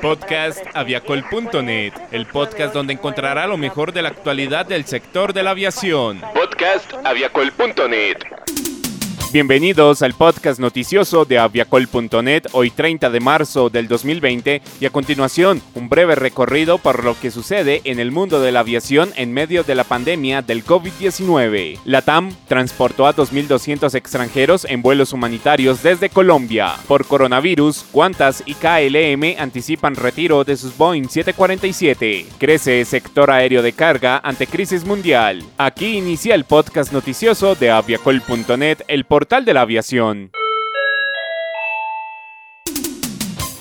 Podcast aviacol.net, el podcast donde encontrará lo mejor de la actualidad del sector de la aviación. Podcast aviacol.net. Bienvenidos al podcast noticioso de aviacol.net, hoy 30 de marzo del 2020 y a continuación un breve recorrido por lo que sucede en el mundo de la aviación en medio de la pandemia del COVID-19. La TAM transportó a 2.200 extranjeros en vuelos humanitarios desde Colombia. Por coronavirus, Qantas y KLM anticipan retiro de sus Boeing 747. Crece sector aéreo de carga ante crisis mundial. Aquí inicia el podcast noticioso de aviacol.net, el portal de la aviación.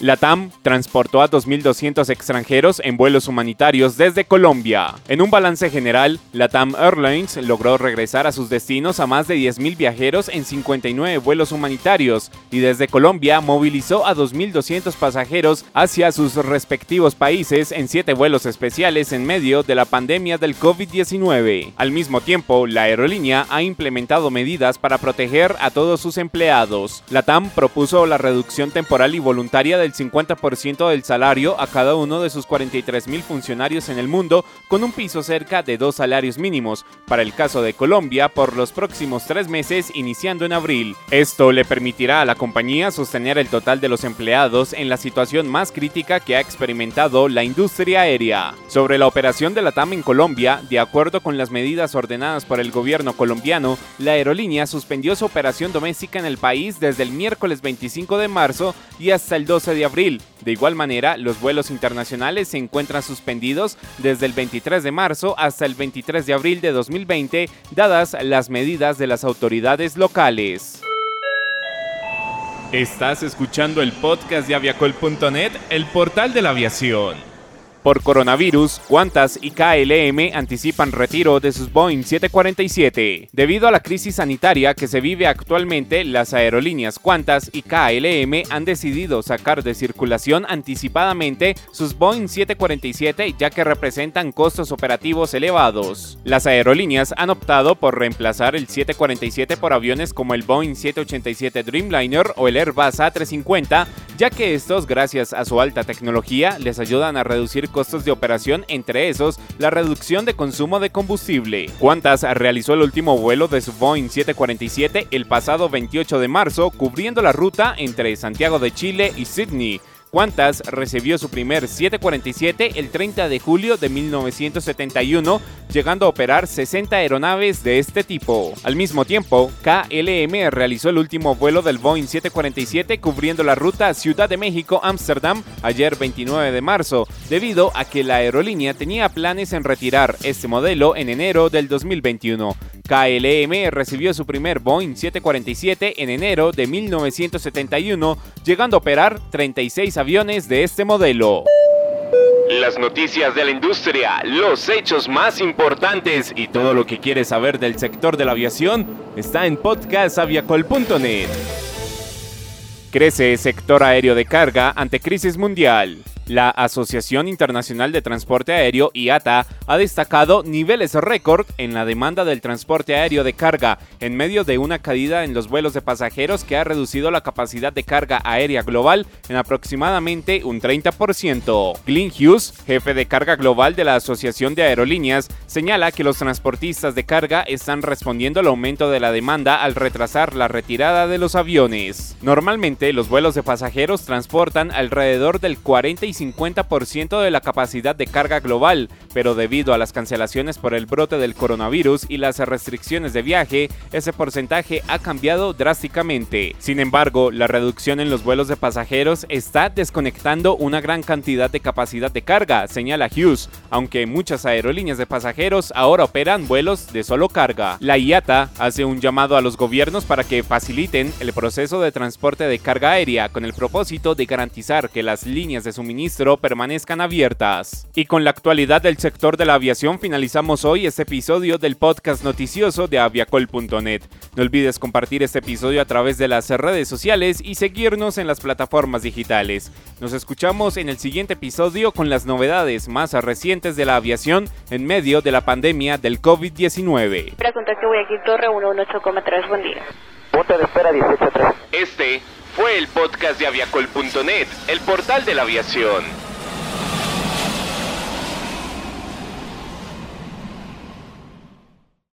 La TAM transportó a 2.200 extranjeros en vuelos humanitarios desde Colombia. En un balance general, la TAM Airlines logró regresar a sus destinos a más de 10.000 viajeros en 59 vuelos humanitarios y desde Colombia movilizó a 2.200 pasajeros hacia sus respectivos países en 7 vuelos especiales en medio de la pandemia del COVID-19. Al mismo tiempo, la aerolínea ha implementado medidas para proteger a todos sus empleados. La TAM propuso la reducción temporal y voluntaria del 50% del salario a cada uno de sus 43 mil funcionarios en el mundo, con un piso cerca de dos salarios mínimos, para el caso de Colombia, por los próximos tres meses iniciando en abril. Esto le permitirá a la compañía sostener el total de los empleados en la situación más crítica que ha experimentado la industria aérea. Sobre la operación de la TAM en Colombia, de acuerdo con las medidas ordenadas por el gobierno colombiano, la aerolínea suspendió su operación doméstica en el país desde el miércoles 25 de marzo y hasta el 12 de abril. De igual manera, los vuelos internacionales se encuentran suspendidos desde el 23 de marzo hasta el 23 de abril de 2020, dadas las medidas de las autoridades locales. Estás escuchando el podcast de aviacol.net, el portal de la aviación. Por coronavirus, Qantas y KLM anticipan retiro de sus Boeing 747. Debido a la crisis sanitaria que se vive actualmente, las aerolíneas Qantas y KLM han decidido sacar de circulación anticipadamente sus Boeing 747 ya que representan costos operativos elevados. Las aerolíneas han optado por reemplazar el 747 por aviones como el Boeing 787 Dreamliner o el Airbus A350, ya que estos, gracias a su alta tecnología, les ayudan a reducir costos de operación, entre esos la reducción de consumo de combustible. Qantas realizó el último vuelo de su Boeing 747 el pasado 28 de marzo, cubriendo la ruta entre Santiago de Chile y Sydney. Qantas recibió su primer 747 el 30 de julio de 1971, llegando a operar 60 aeronaves de este tipo. Al mismo tiempo, KLM realizó el último vuelo del Boeing 747 cubriendo la ruta Ciudad de México-Ámsterdam ayer 29 de marzo, debido a que la aerolínea tenía planes en retirar este modelo en enero del 2021. KLM recibió su primer Boeing 747 en enero de 1971, llegando a operar 36 aviones de este modelo. Las noticias de la industria, los hechos más importantes y todo lo que quieres saber del sector de la aviación está en podcastaviacol.net. Crece sector aéreo de carga ante crisis mundial. La Asociación Internacional de Transporte Aéreo, IATA, ha destacado niveles récord en la demanda del transporte aéreo de carga en medio de una caída en los vuelos de pasajeros que ha reducido la capacidad de carga aérea global en aproximadamente un 30%. Glenn Hughes, jefe de carga global de la Asociación de Aerolíneas, señala que los transportistas de carga están respondiendo al aumento de la demanda al retrasar la retirada de los aviones. Normalmente los vuelos de pasajeros transportan alrededor del 45 50% de la capacidad de carga global, pero debido a las cancelaciones por el brote del coronavirus y las restricciones de viaje, ese porcentaje ha cambiado drásticamente. Sin embargo, la reducción en los vuelos de pasajeros está desconectando una gran cantidad de capacidad de carga, señala Hughes, aunque muchas aerolíneas de pasajeros ahora operan vuelos de solo carga. La IATA hace un llamado a los gobiernos para que faciliten el proceso de transporte de carga aérea con el propósito de garantizar que las líneas de suministro permanezcan abiertas. Y con la actualidad del sector de la aviación finalizamos hoy este episodio del podcast noticioso de aviacol.net. No olvides compartir este episodio a través de las redes sociales y seguirnos en las plataformas digitales. Nos escuchamos en el siguiente episodio con las novedades más recientes de la aviación en medio de la pandemia del COVID-19. Pregunta que voy aquí Torre 118,3, buen día. Punto de espera 183. Este fue el podcast de aviacol.net, el portal de la aviación.